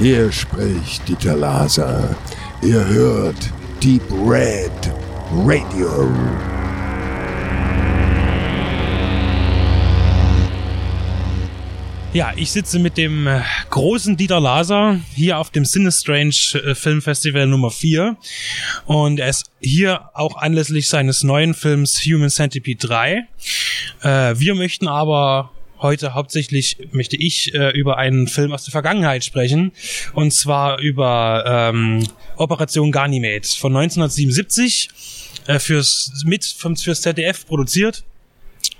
Hier spricht Dieter Laser. Ihr hört Deep Red Radio. Ja, ich sitze mit dem äh, großen Dieter Laser hier auf dem Sinistrange äh, Filmfestival Nummer 4 und er ist hier auch anlässlich seines neuen Films Human Centipede 3. Äh, wir möchten aber heute hauptsächlich möchte ich äh, über einen Film aus der Vergangenheit sprechen und zwar über ähm, Operation Ganymede von 1977 äh, fürs mit vom fürs ZDF produziert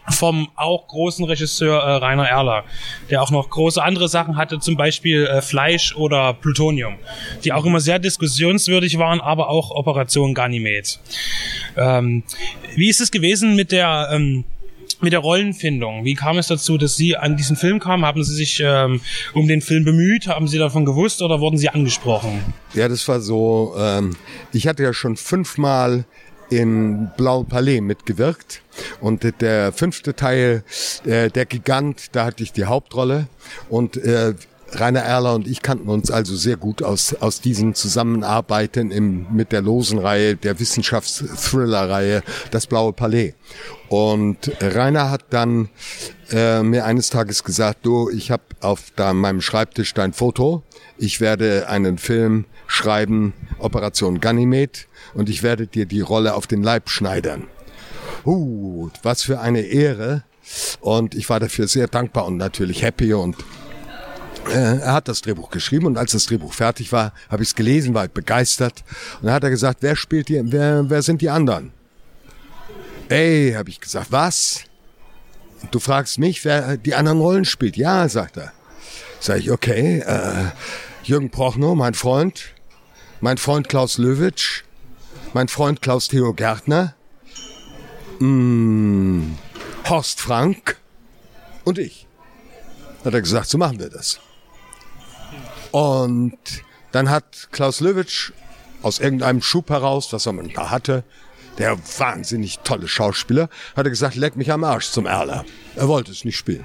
vom auch großen Regisseur äh, Rainer Erler, der auch noch große andere Sachen hatte, zum Beispiel äh, Fleisch oder Plutonium, die auch immer sehr diskussionswürdig waren, aber auch Operation Ganymed. Ähm, wie ist es gewesen mit der ähm, mit der Rollenfindung. Wie kam es dazu, dass Sie an diesen Film kamen? Haben Sie sich ähm, um den Film bemüht? Haben Sie davon gewusst oder wurden Sie angesprochen? Ja, das war so. Ähm, ich hatte ja schon fünfmal in Blau Palais mitgewirkt. Und der fünfte Teil, äh, der Gigant, da hatte ich die Hauptrolle. Und äh, Rainer Erler und ich kannten uns also sehr gut aus, aus diesen Zusammenarbeiten im, mit der losen Reihe, der Wissenschafts-Thriller-Reihe, das Blaue Palais. Und Rainer hat dann äh, mir eines Tages gesagt, du, ich habe auf da meinem Schreibtisch dein Foto, ich werde einen Film schreiben, Operation Ganymed, und ich werde dir die Rolle auf den Leib schneidern. Uh, was für eine Ehre. Und ich war dafür sehr dankbar und natürlich happy und er hat das Drehbuch geschrieben und als das Drehbuch fertig war, habe ich es gelesen, war begeistert und dann hat er gesagt, wer spielt die, wer, wer sind die anderen? Ey, habe ich gesagt, was? Du fragst mich, wer die anderen Rollen spielt? Ja, sagt er. Sag ich, okay, äh, Jürgen Prochnow, mein Freund, mein Freund Klaus Löwitsch, mein Freund Klaus Theo Gärtner, mh, mm, Horst Frank und ich. Hat er gesagt, so machen wir das. Und dann hat Klaus Löwitsch aus irgendeinem Schub heraus, was er da hatte, der wahnsinnig tolle Schauspieler, hat er gesagt, leck mich am Arsch zum Erler. Er wollte es nicht spielen.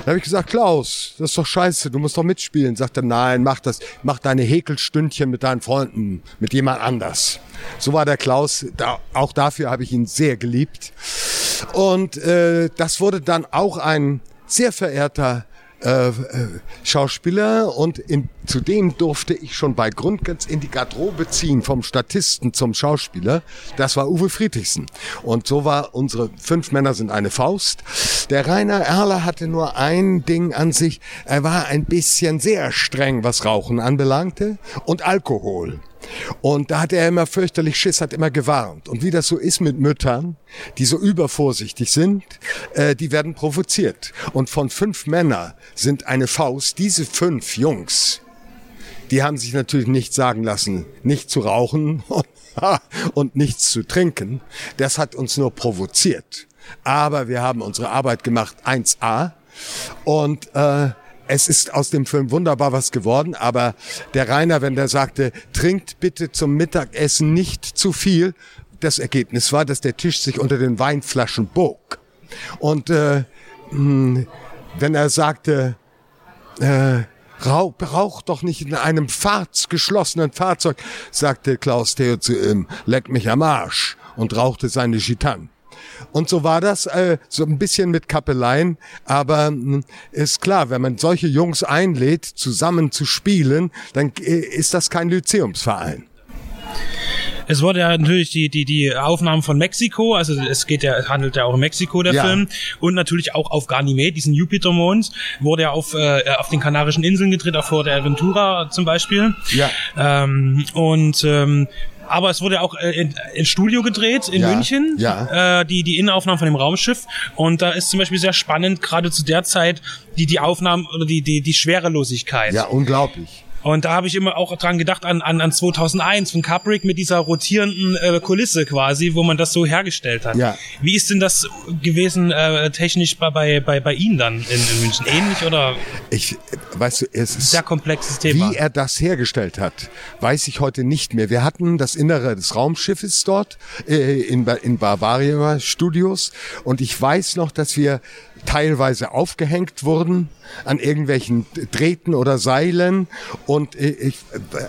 Da habe ich gesagt, Klaus, das ist doch scheiße, du musst doch mitspielen. Sagt er, nein, mach das, mach deine Häkelstündchen mit deinen Freunden, mit jemand anders. So war der Klaus, da, auch dafür habe ich ihn sehr geliebt. Und äh, das wurde dann auch ein sehr verehrter äh, äh, Schauspieler und in, zudem durfte ich schon bei Grundgens in die Garderobe ziehen, vom Statisten zum Schauspieler. Das war Uwe Friedrichsen. Und so war unsere Fünf Männer sind eine Faust. Der Rainer Erler hatte nur ein Ding an sich. Er war ein bisschen sehr streng, was Rauchen anbelangte und Alkohol. Und da hat er immer fürchterlich Schiss, hat immer gewarnt. Und wie das so ist mit Müttern, die so übervorsichtig sind, äh, die werden provoziert. Und von fünf Männern sind eine Faust, diese fünf Jungs, die haben sich natürlich nicht sagen lassen, nicht zu rauchen und nichts zu trinken. Das hat uns nur provoziert. Aber wir haben unsere Arbeit gemacht 1a und äh, es ist aus dem Film wunderbar was geworden, aber der Rainer, wenn der sagte, trinkt bitte zum Mittagessen nicht zu viel, das Ergebnis war, dass der Tisch sich unter den Weinflaschen bog. Und äh, hm, wenn er sagte, äh, Rauch, rauch doch nicht in einem Fahrz, geschlossenen Fahrzeug, sagte Klaus Theo zu ihm, leck mich am Arsch und rauchte seine Gitarre. Und so war das äh, so ein bisschen mit Kappeleien. Aber mh, hm, ist klar, wenn man solche Jungs einlädt, zusammen zu spielen, dann äh, ist das kein Lyzeumsverein. Es wurde ja natürlich die, die, die Aufnahmen von Mexiko, also es geht ja, es handelt ja auch in Mexiko, der ja. Film. Und natürlich auch auf Ganymede, diesen Jupitermond, wurde ja auf, äh, auf den Kanarischen Inseln gedreht, auch vor der Aventura zum Beispiel. Ja. Ähm, und ähm, aber es wurde auch äh, in, in Studio gedreht in ja, München, ja. Äh, die die Innenaufnahmen von dem Raumschiff und da ist zum Beispiel sehr spannend gerade zu der Zeit die die Aufnahmen oder die die die Schwerelosigkeit. Ja, unglaublich. Und da habe ich immer auch dran gedacht an, an, an 2001 von Kubrick mit dieser rotierenden äh, Kulisse quasi, wo man das so hergestellt hat. Ja. Wie ist denn das gewesen äh, technisch bei, bei, bei, bei Ihnen dann in, in München? Ähnlich oder? Ich, weißt du, es ist sehr komplexes Thema. Wie er das hergestellt hat, weiß ich heute nicht mehr. Wir hatten das Innere des Raumschiffes dort äh, in, in Bavaria Studios und ich weiß noch, dass wir teilweise aufgehängt wurden an irgendwelchen Drähten oder Seilen und äh, ich,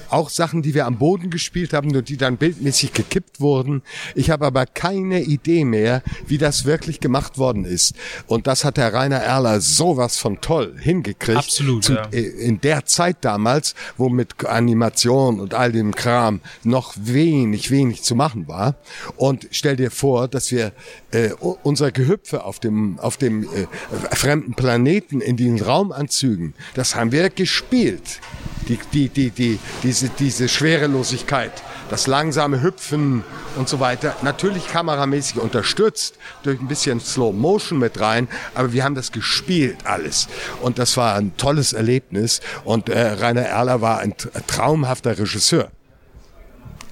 auch Sachen, die wir am Boden gespielt haben und die dann bildmäßig gekippt wurden. Ich habe aber keine Idee mehr, wie das wirklich gemacht worden ist. Und das hat der Rainer Erler sowas von toll hingekriegt. Absolut. Zu, ja. Äh, in der Zeit damals, wo mit Animation und all dem Kram noch wenig, wenig zu machen war. Und stell dir vor, dass wir äh, unser Gehüpfe auf dem, auf dem äh, fremden Planeten in den Raumanzügen, das haben wir gespielt. Die, die, die, die, diese, diese Schwerelosigkeit, das langsame Hüpfen und so weiter. Natürlich kameramäßig unterstützt durch ein bisschen Slow Motion mit rein, aber wir haben das gespielt alles. Und das war ein tolles Erlebnis. Und äh, Rainer Erler war ein traumhafter Regisseur.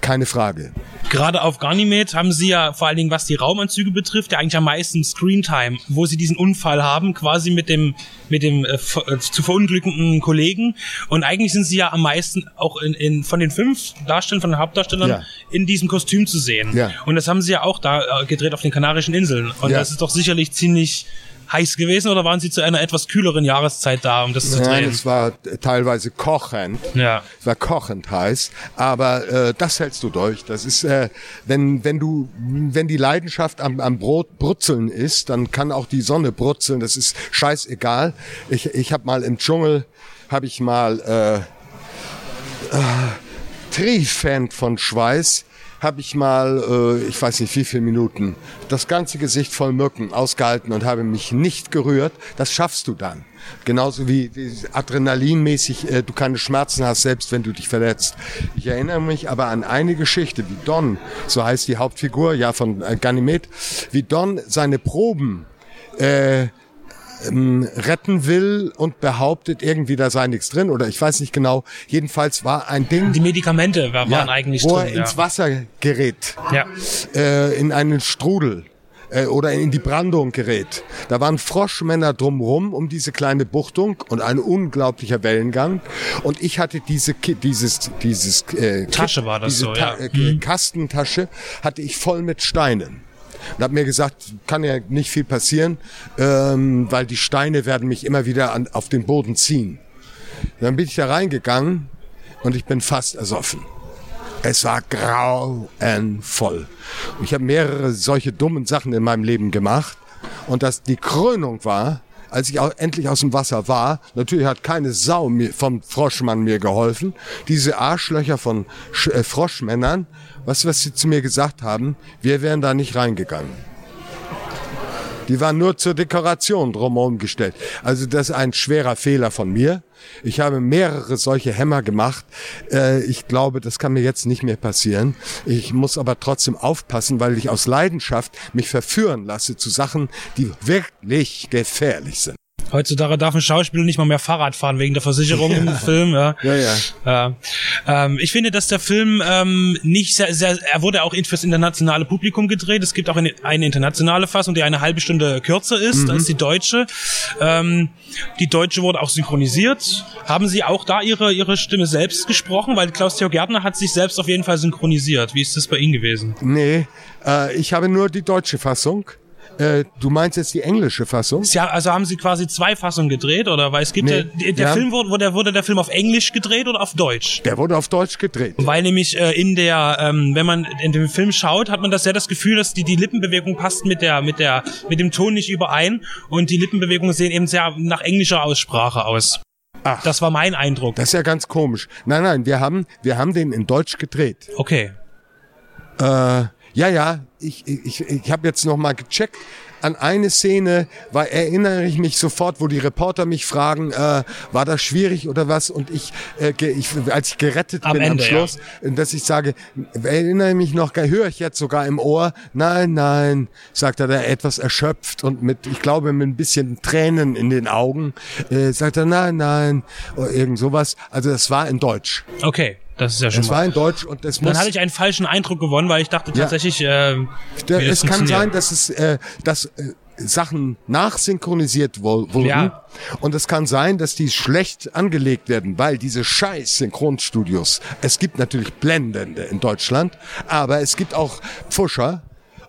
Keine Frage. Gerade auf Ganymed haben sie ja vor allen Dingen, was die Raumanzüge betrifft, ja eigentlich am meisten Screentime, wo sie diesen Unfall haben, quasi mit dem mit dem äh, äh, zu verunglückenden Kollegen. Und eigentlich sind sie ja am meisten auch in, in von den fünf Darstellern, von den Hauptdarstellern ja. in diesem Kostüm zu sehen. Ja. Und das haben sie ja auch da äh, gedreht auf den Kanarischen Inseln. Und ja. das ist doch sicherlich ziemlich heiß gewesen oder waren Sie zu einer etwas kühleren Jahreszeit da, um das zu drehen? Nein, es war teilweise kochend. Ja. Es war kochend heiß, aber äh, das hältst du durch. Das ist, äh, wenn wenn du wenn die Leidenschaft am, am Brot brutzeln ist, dann kann auch die Sonne brutzeln. Das ist scheißegal. Ich ich habe mal im Dschungel habe ich mal äh, äh, triefend von Schweiß habe ich mal, äh, ich weiß nicht wie viele Minuten, das ganze Gesicht voll Mücken ausgehalten und habe mich nicht gerührt. Das schaffst du dann. Genauso wie, wie adrenalinmäßig äh, du keine Schmerzen hast, selbst wenn du dich verletzt. Ich erinnere mich aber an eine Geschichte, wie Don, so heißt die Hauptfigur, ja von äh, Ganymed, wie Don seine Proben äh, ähm, retten will und behauptet, irgendwie da sei nichts drin oder ich weiß nicht genau. Jedenfalls war ein Ding. Die Medikamente waren ja, eigentlich wo drin. er ins Wasser gerät. Ja. Äh, in einen Strudel äh, oder in die Brandung gerät. Da waren Froschmänner drumrum um diese kleine Buchtung und ein unglaublicher Wellengang. Und ich hatte diese dieses dieses äh, Tasche war das diese so, Ta ja. Äh, mhm. Kastentasche hatte ich voll mit Steinen und habe mir gesagt, kann ja nicht viel passieren, ähm, weil die Steine werden mich immer wieder an, auf den Boden ziehen. Dann bin ich da reingegangen und ich bin fast ersoffen. Es war grauenvoll. Ich habe mehrere solche dummen Sachen in meinem Leben gemacht und dass die Krönung war, als ich endlich aus dem Wasser war, natürlich hat keine Sau mir, vom Froschmann mir geholfen. Diese Arschlöcher von Sch äh, Froschmännern, was, was sie zu mir gesagt haben, wir wären da nicht reingegangen. Die waren nur zur Dekoration drumherum gestellt. Also das ist ein schwerer Fehler von mir. Ich habe mehrere solche Hämmer gemacht. Äh, ich glaube, das kann mir jetzt nicht mehr passieren. Ich muss aber trotzdem aufpassen, weil ich aus Leidenschaft mich verführen lasse zu Sachen, die wirklich gefährlich sind. Heutzutage darf ein Schauspieler nicht mal mehr Fahrrad fahren wegen der Versicherung ja. im Film. Ja, ja. ja. ja. Ähm, ich finde, dass der Film ähm, nicht sehr, sehr, er wurde auch fürs internationale Publikum gedreht. Es gibt auch eine, eine internationale Fassung, die eine halbe Stunde kürzer ist mhm. als die deutsche. Ähm, die deutsche wurde auch synchronisiert. Haben Sie auch da Ihre Ihre Stimme selbst gesprochen? Weil Klaus-Theo Gärtner hat sich selbst auf jeden Fall synchronisiert. Wie ist das bei Ihnen gewesen? Nee, äh, ich habe nur die deutsche Fassung. Äh, du meinst jetzt die englische Fassung? Ja, also haben sie quasi zwei Fassungen gedreht, oder? Weil es gibt nee, ja, der, Film wurde, wurde, wurde der Film auf Englisch gedreht oder auf Deutsch? Der wurde auf Deutsch gedreht. Weil nämlich äh, in der, ähm, wenn man in dem Film schaut, hat man das sehr das Gefühl, dass die, die Lippenbewegung passt mit der, mit der, mit dem Ton nicht überein und die Lippenbewegungen sehen eben sehr nach englischer Aussprache aus. Ach, das war mein Eindruck. Das ist ja ganz komisch. Nein, nein, wir haben, wir haben den in Deutsch gedreht. Okay. Äh, ja, ja, ich, ich, ich habe jetzt noch mal gecheckt. An eine Szene war, erinnere ich mich sofort, wo die Reporter mich fragen, äh, war das schwierig oder was? Und ich, äh, ich als ich gerettet am bin Ende, am Schluss, ja. dass ich sage, erinnere mich noch, höre ich jetzt sogar im Ohr, nein, nein, sagt er da etwas erschöpft und mit, ich glaube, mit ein bisschen Tränen in den Augen, äh, sagt er, nein, nein, oder irgend sowas. Also das war in Deutsch. Okay. Das ist ja schon. Es war in Deutsch und es muss. Dann hatte ich einen falschen Eindruck gewonnen, weil ich dachte tatsächlich. Ja. Äh, es kann sein, dass es, äh, dass äh, Sachen nachsynchronisiert wurden. Ja. Und es kann sein, dass die schlecht angelegt werden, weil diese scheiß Synchronstudios, es gibt natürlich Blendende in Deutschland, aber es gibt auch Pfuscher,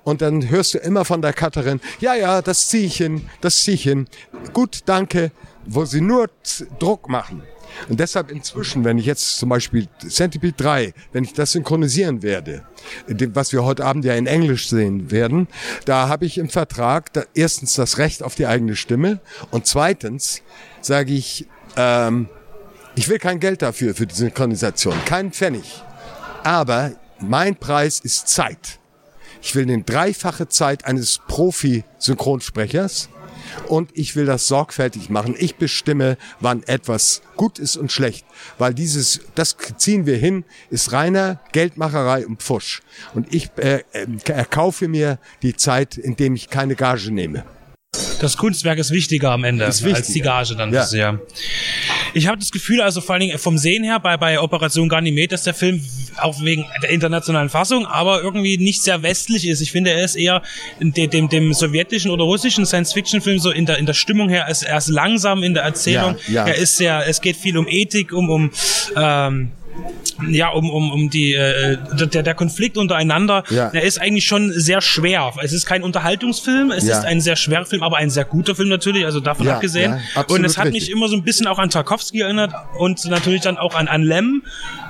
Und dann hörst du immer von der Cutterin, ja, ja, das zieh ich hin, das zieh ich hin. Gut, danke, wo sie nur Druck machen. Und deshalb inzwischen, wenn ich jetzt zum Beispiel Centipede 3, wenn ich das synchronisieren werde, was wir heute Abend ja in Englisch sehen werden, da habe ich im Vertrag da, erstens das Recht auf die eigene Stimme und zweitens sage ich, ähm, ich will kein Geld dafür, für die Synchronisation, keinen Pfennig. Aber mein Preis ist Zeit. Ich will den dreifache Zeit eines Profi-Synchronsprechers und ich will das sorgfältig machen. Ich bestimme, wann etwas gut ist und schlecht, weil dieses, das ziehen wir hin, ist reiner Geldmacherei und Pfusch. Und ich äh, äh, erkaufe mir die Zeit, indem ich keine Gage nehme. Das Kunstwerk ist wichtiger am Ende wichtiger. als die Gage dann Ja. bisher. Ich habe das Gefühl, also vor allen Dingen vom Sehen her bei, bei Operation Ganymed, dass der Film auch wegen der internationalen Fassung, aber irgendwie nicht sehr westlich ist. Ich finde, er ist eher dem, dem, dem sowjetischen oder russischen Science-Fiction-Film so in der, in der Stimmung her, er ist, er ist langsam in der Erzählung. Ja, ja. Er ist sehr, es geht viel um Ethik, um, um ähm, ja, um, um, um die, äh, der, der Konflikt untereinander, Ja. der ist eigentlich schon sehr schwer. Es ist kein Unterhaltungsfilm, es Ja. ist ein sehr schwerer Film, aber ein sehr guter Film natürlich, also davon Ja, abgesehen. und es hat mich richtig. immer so ein bisschen auch an Tarkovsky erinnert und natürlich dann auch an, an Lem,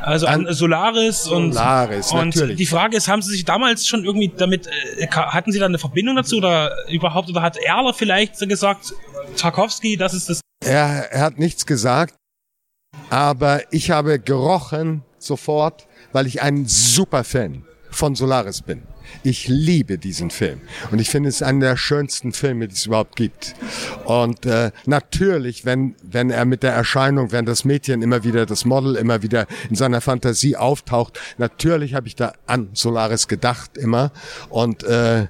also an, An Solaris und, Solaris, und natürlich. die Frage ist, haben Sie sich damals schon irgendwie damit, äh, hatten Sie da eine Verbindung dazu oder überhaupt, oder hat Erler vielleicht gesagt, Tarkovsky, das ist das Er, er hat nichts gesagt, aber ich habe gerochen sofort, weil ich ein super Fan von Solaris bin. Ich liebe diesen Film. Und ich finde es einen der schönsten Filme, die es überhaupt gibt. Und äh, natürlich, wenn wenn er mit der Erscheinung, wenn das Mädchen immer wieder, das Model immer wieder in seiner Fantasie auftaucht, natürlich habe ich da an Solaris gedacht immer und äh,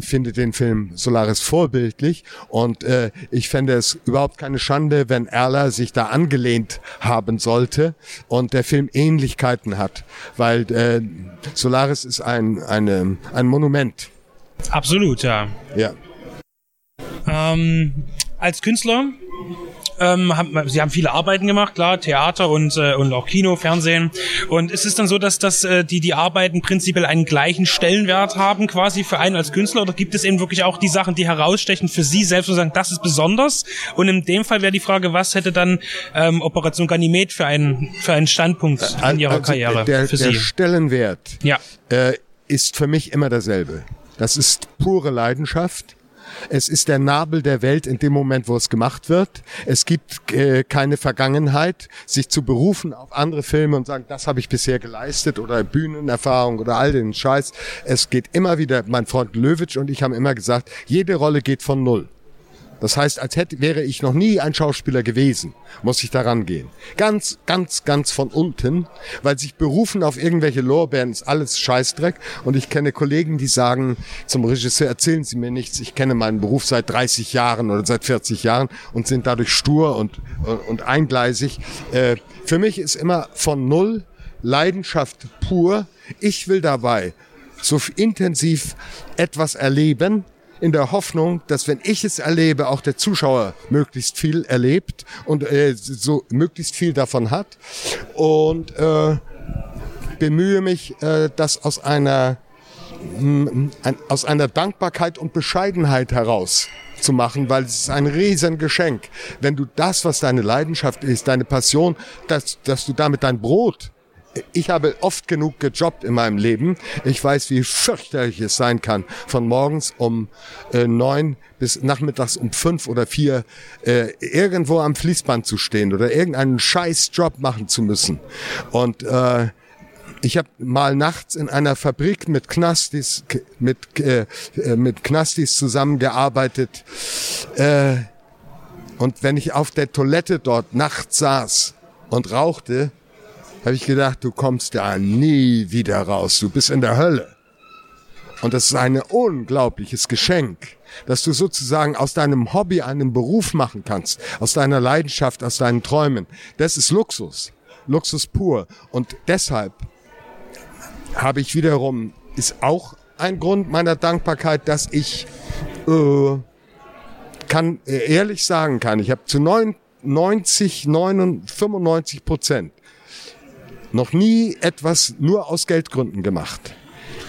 finde den Film Solaris vorbildlich. Und äh, ich fände es überhaupt keine Schande, wenn Erler sich da angelehnt haben sollte und der Film Ähnlichkeiten hat, weil äh, Solaris ist ein eine, ein Monument. absolut, ja. Ja. Ähm, als Künstler ähm, haben, sie haben viele Arbeiten gemacht, klar, Theater und äh, und auch Kino, Fernsehen. Und ist es dann so, dass dass äh, die die Arbeiten prinzipiell einen gleichen Stellenwert haben, quasi für einen als Künstler, oder gibt es eben wirklich auch die Sachen, die herausstechen für Sie selbst und sagen, das ist besonders? Und in dem Fall wäre die Frage, was hätte dann ähm, Operation Ganymed für einen für einen Standpunkt in Ihrer Also Karriere der, für der Sie? Stellenwert Ja. äh, ist für mich immer derselbe. Das ist pure Leidenschaft. Es ist der Nabel der Welt in dem Moment, wo es gemacht wird. Es gibt äh, keine Vergangenheit, sich zu berufen auf andere Filme und sagen, das habe ich bisher geleistet oder Bühnenerfahrung oder all den Scheiß. Es geht immer wieder, mein Freund Löwitsch und ich haben immer gesagt, jede Rolle geht von Null. Das heißt, als hätte, wäre ich noch nie ein Schauspieler gewesen, muss ich daran gehen. Ganz, ganz, ganz von unten, weil sich berufen auf irgendwelche Lorbeeren ist alles Scheißdreck. Und ich kenne Kollegen, die sagen zum Regisseur, erzählen Sie mir nichts, ich kenne meinen Beruf seit 30 Jahren oder seit 40 Jahren und sind dadurch stur und, und, eingleisig. Äh, für mich ist immer von Null Leidenschaft pur. Ich will dabei so intensiv etwas erleben, in der Hoffnung, dass wenn ich es erlebe, auch der Zuschauer möglichst viel erlebt und äh, so möglichst viel davon hat. Und äh, bemühe mich, äh, das aus einer ein, aus einer Dankbarkeit und Bescheidenheit heraus zu machen, weil es ist ein Riesengeschenk, wenn du das, was deine Leidenschaft ist, deine Passion, dass, dass du damit dein Brot ich habe oft genug gejobbt in meinem Leben. Ich weiß, wie fürchterlich es sein kann, von morgens um äh, neun bis nachmittags um fünf oder vier äh, irgendwo am Fließband zu stehen oder irgendeinen scheiß Job machen zu müssen. Und äh, ich habe mal nachts in einer Fabrik mit Knastis mit äh, äh, mit Knastis zusammengearbeitet äh, und wenn ich auf der Toilette dort nachts saß und rauchte, habe ich gedacht, du kommst da nie wieder raus. Du bist in der Hölle. Und das ist ein unglaubliches Geschenk, dass du sozusagen aus deinem Hobby einen Beruf machen kannst, aus deiner Leidenschaft, aus deinen Träumen. Das ist Luxus, Luxus pur. Und deshalb habe ich wiederum, ist auch ein Grund meiner Dankbarkeit, dass ich äh, kann äh, ehrlich sagen kann, ich habe zu 90, 99, 95 Prozent noch nie etwas nur aus Geldgründen gemacht.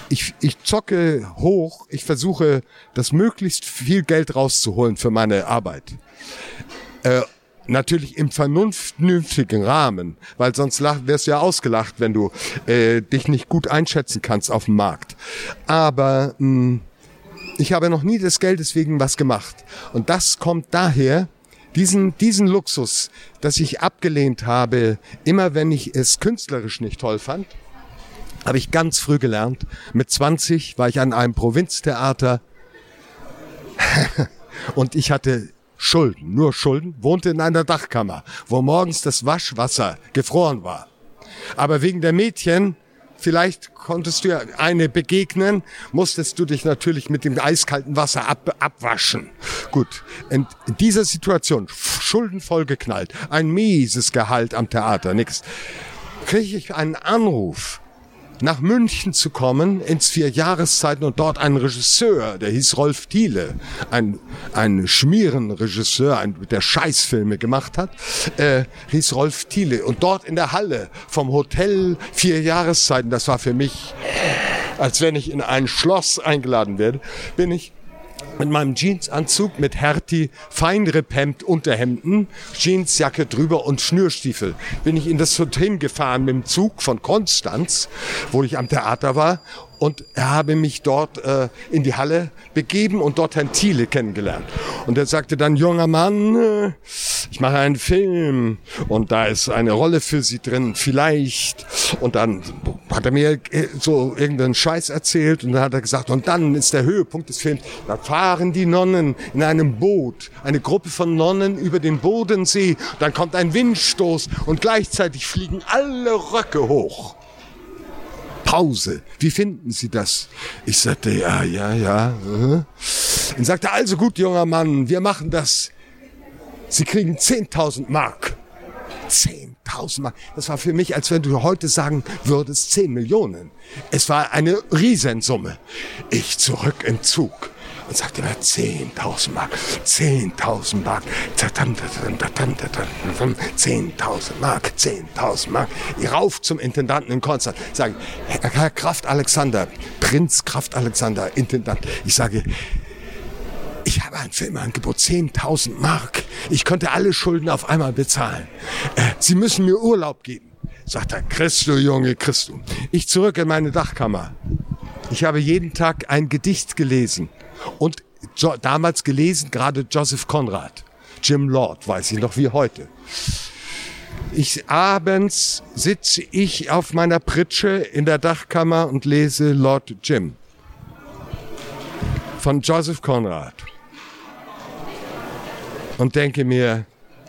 ich, ich zocke hoch, ich versuche, das möglichst viel Geld rauszuholen für meine Arbeit. Äh, natürlich im vernünftigen Rahmen, weil sonst wärst du ja ausgelacht, wenn du äh, dich nicht gut einschätzen kannst auf dem Markt. Aber mh, hm, ich habe noch nie des Geldes wegen was gemacht. Und das kommt daher, diesen, diesen Luxus, dass ich abgelehnt habe, immer wenn ich es künstlerisch nicht toll fand, habe ich ganz früh gelernt. Mit 20 war ich an einem Provinztheater und ich hatte Schulden, nur Schulden, wohnte in einer Dachkammer, wo morgens das Waschwasser gefroren war. Aber wegen der Mädchen, vielleicht konntest du ja eine begegnen, musstest du dich natürlich mit dem eiskalten Wasser ab, abwaschen. Gut, in dieser Situation, Schulden vollgeknallt, ein mieses Gehalt am Theater, nix, kriege ich einen Anruf nach München zu kommen, ins vier Jahreszeiten und dort einen Regisseur, der hieß Rolf Thiele, ein, ein Schmierenregisseur, ein, der Scheißfilme gemacht hat, äh, hieß Rolf Thiele. Und dort in der Halle vom Hotel vier Jahreszeiten, das war für mich, als wenn ich in ein Schloss eingeladen werde, bin ich mit meinem Jeansanzug mit Hertie, feinrepempt Unterhemden, Jeansjacke drüber und Schnürstiefel. Bin ich in das Hotel gefahren mit dem Zug von Konstanz, wo ich am Theater war und habe mich dort äh, in die Halle begeben und dort Herrn Thiele kennengelernt. Und er sagte dann, junger Mann, äh, ich mache einen Film und da ist eine Rolle für Sie drin, vielleicht. Und dann hat er mir äh, so irgendeinen Scheiß erzählt und dann hat er gesagt, und dann ist der Höhepunkt des Films, da fahren die Nonnen in einem Boot, eine Gruppe von Nonnen über den Bodensee, dann kommt ein Windstoß und gleichzeitig fliegen alle Röcke hoch. Pause. Wie finden Sie das? Ich sagte, ja, ja, ja. Und sagte, also gut, junger Mann, wir machen das. Sie kriegen 10.000 Mark. 10.000 Mark. Das war für mich, als wenn du heute sagen würdest, 10 Millionen. Es war eine Riesensumme. Ich zurück im Zug und sagte mir 10.000 Mark, 10.000 Mark, 10.000 Mark, 10.000 Mark. Rauf zum Intendanten in Konstanz. Sagen, Herr Kraft Alexander, Prinz Kraft Alexander, Intendant. Ich sage, ich habe ein Filmangebot, 10.000 Mark. Ich könnte alle Schulden auf einmal bezahlen. Äh, Sie müssen mir Urlaub geben. Sagt er, Christo, Junge, Christo. Ich zurück in meine Dachkammer. Ich habe jeden Tag ein Gedicht gelesen und jo damals gelesen gerade Joseph Conrad, Jim Lord, weiß ich noch wie heute. Ich abends sitze ich auf meiner Pritsche in der Dachkammer und lese Lord Jim von Joseph Conrad und denke mir,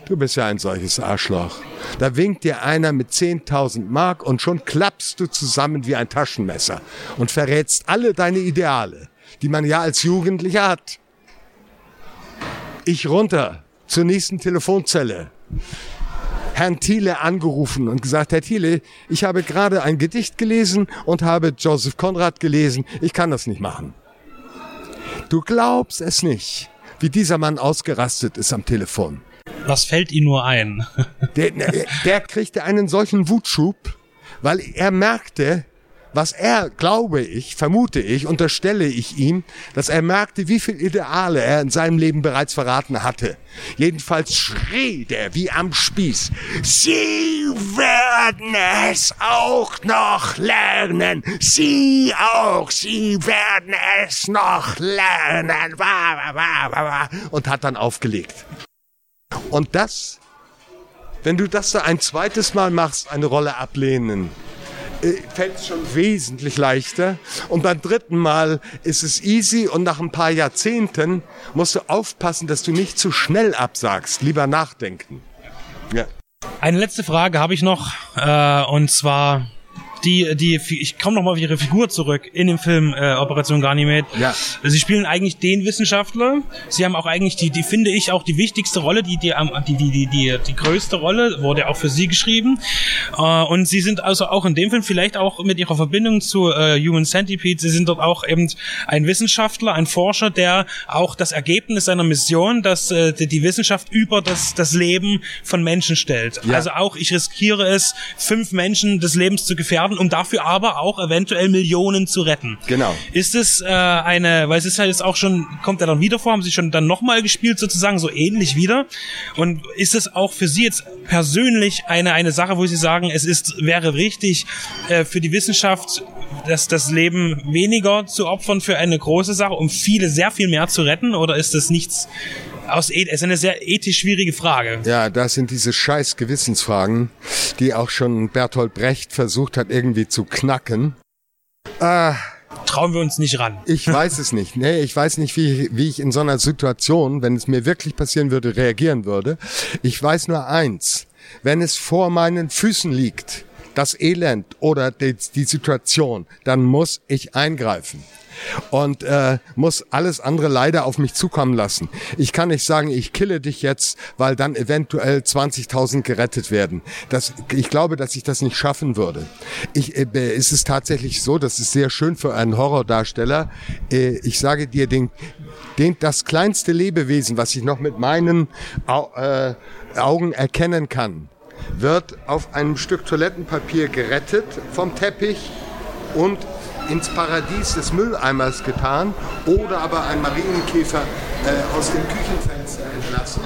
du bist ja ein solches Arschloch. Da winkt dir einer mit 10.000 Mark und schon klappst du zusammen wie ein Taschenmesser und verrätst alle deine Ideale die man ja als Jugendlicher hat. Ich runter zur nächsten Telefonzelle. Herrn Thiele angerufen und gesagt, Herr Thiele, ich habe gerade ein Gedicht gelesen und habe Joseph Conrad gelesen. Ich kann das nicht machen. Du glaubst es nicht, wie dieser Mann ausgerastet ist am Telefon. Was fällt ihm nur ein? der, der kriegte einen solchen Wutschub, weil er merkte, was er, glaube ich, vermute ich, unterstelle ich ihm, dass er merkte, wie viel Ideale er in seinem Leben bereits verraten hatte. Jedenfalls schrie der wie am Spieß. Sie werden es auch noch lernen. Sie auch. Sie werden es noch lernen. Und hat dann aufgelegt. Und das, wenn du das da ein zweites Mal machst, eine Rolle ablehnen, fällt es schon wesentlich leichter. Und beim dritten Mal ist es easy und nach ein paar Jahrzehnten musst du aufpassen, dass du nicht zu schnell absagst. Lieber nachdenken. Ja. Eine letzte Frage habe ich noch, äh, und zwar die, die, ich komme noch mal auf ihre Figur zurück in dem Film äh, Operation Ganymed. Ja. Sie spielen eigentlich den Wissenschaftler. Sie haben auch eigentlich die, die finde ich auch die wichtigste Rolle, die, die, die, die, die, die, die größte Rolle wurde auch für Sie geschrieben. Äh, und Sie sind also auch in dem Film vielleicht auch mit Ihrer Verbindung zu äh, Human Centipede. Sie sind dort auch eben ein Wissenschaftler, ein Forscher, der auch das Ergebnis seiner Mission, dass äh, die Wissenschaft über das, das Leben von Menschen stellt. Ja. Also auch ich riskiere es, fünf Menschen des Lebens zu gefährden werden, um dafür aber auch eventuell Millionen zu retten. Genau. Ist es äh, eine, weil es ist ja jetzt auch schon, kommt er dann wieder vor, haben Sie schon dann nochmal gespielt sozusagen, so ähnlich wieder? Und ist es auch für Sie jetzt persönlich eine, eine Sache, wo Sie sagen, es ist, wäre richtig äh, für die Wissenschaft, dass das Leben weniger zu opfern für eine große Sache, um viele sehr viel mehr zu retten? Oder ist das nichts aus, es ist eine sehr ethisch schwierige Frage. Ja, das sind diese scheiß Gewissensfragen, die auch schon Bertolt Brecht versucht hat irgendwie zu knacken. Ah, trauen wir uns nicht ran. Ich weiß es nicht. Nee, ich weiß nicht, wie, wie ich in so einer Situation, wenn es mir wirklich passieren würde, reagieren würde. Ich weiß nur eins. Wenn es vor meinen Füßen liegt, das Elend oder die, die Situation, dann muss ich eingreifen und äh, muss alles andere leider auf mich zukommen lassen. Ich kann nicht sagen, ich kille dich jetzt, weil dann eventuell 20.000 gerettet werden. Das, ich glaube, dass ich das nicht schaffen würde. Ich, äh, ist es tatsächlich so, das ist sehr schön für einen Horrordarsteller. Äh, ich sage dir, den, den, das kleinste Lebewesen, was ich noch mit meinen Au, äh, Augen erkennen kann, wird auf einem Stück Toilettenpapier gerettet vom Teppich und ins Paradies des Mülleimers getan oder aber ein Marienkäfer äh, aus dem Küchenfenster entlassen.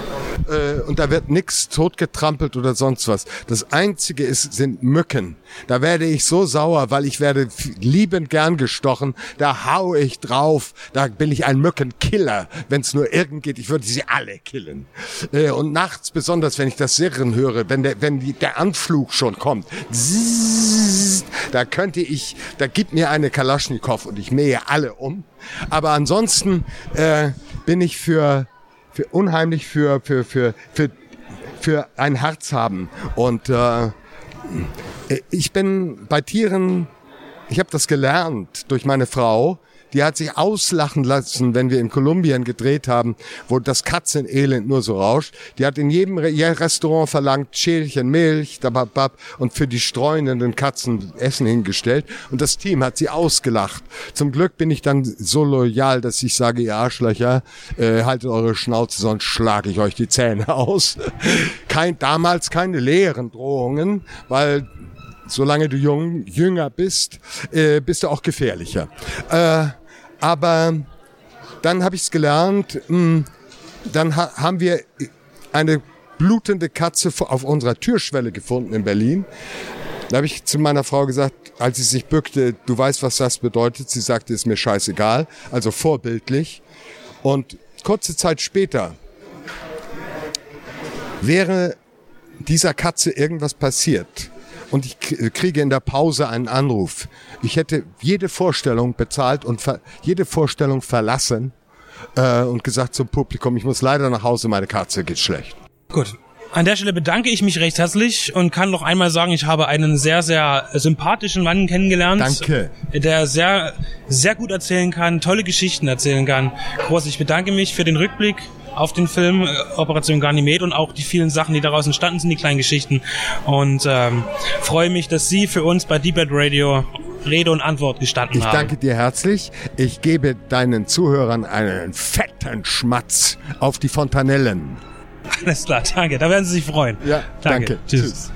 Äh, und da wird nichts totgetrampelt oder sonst was. Das Einzige ist, sind Mücken. Da werde ich so sauer, weil ich werde liebend gern gestochen. Da hau ich drauf. Da bin ich ein Mückenkiller. Wenn es nur irgend geht, ich würde sie alle killen. Äh, und nachts, besonders wenn ich das Sirren höre, wenn der, wenn die, der Anflug schon kommt, zzz, da könnte ich, da gibt mir eine Kalaschnikow und ich mähe alle um. Aber ansonsten äh, bin ich für, für unheimlich für, für, für, für, für ein Herz haben. Und äh, ich bin bei Tieren, ich habe das gelernt durch meine Frau, die hat sich auslachen lassen, wenn wir in Kolumbien gedreht haben, wo das Katzenelend nur so rauscht. Die hat in jedem Restaurant verlangt Schälchen Milch und für die streunenden Katzen Essen hingestellt. Und das Team hat sie ausgelacht. Zum Glück bin ich dann so loyal, dass ich sage, ihr Arschlöcher, äh, haltet eure Schnauze, sonst schlage ich euch die Zähne aus. Kein, damals keine leeren Drohungen, weil solange du jung, jünger bist, äh, bist du auch gefährlicher. Äh, aber dann habe ich es gelernt, hm, dann ha haben wir eine blutende Katze auf unserer Türschwelle gefunden in Berlin. Da habe ich zu meiner Frau gesagt, als sie sich bückte, du weißt, was das bedeutet. Sie sagte, ist mir scheißegal, also vorbildlich. Und kurze Zeit später wäre dieser Katze irgendwas passiert, und ich kriege in der Pause einen Anruf. Ich hätte jede Vorstellung bezahlt und jede Vorstellung verlassen äh, und gesagt zum Publikum, ich muss leider nach Hause, meine Katze geht schlecht. Gut. An der Stelle bedanke ich mich recht herzlich und kann noch einmal sagen, ich habe einen sehr, sehr sympathischen Mann kennengelernt. Danke. Der sehr, sehr gut erzählen kann, tolle Geschichten erzählen kann. Groß, ich bedanke mich für den Rückblick auf den Film äh, Operation Ganymed und auch die vielen Sachen, die daraus entstanden sind, die kleinen Geschichten. Und ähm, freue mich, dass Sie für uns bei Deeped Radio Rede und Antwort gestanden ich haben. Ich danke dir herzlich. Ich gebe deinen Zuhörern einen fetten Schmatz auf die Fontanellen. Alles klar, danke. Da werden Sie sich freuen. Ja, danke. danke. Tschüss. Tschüss.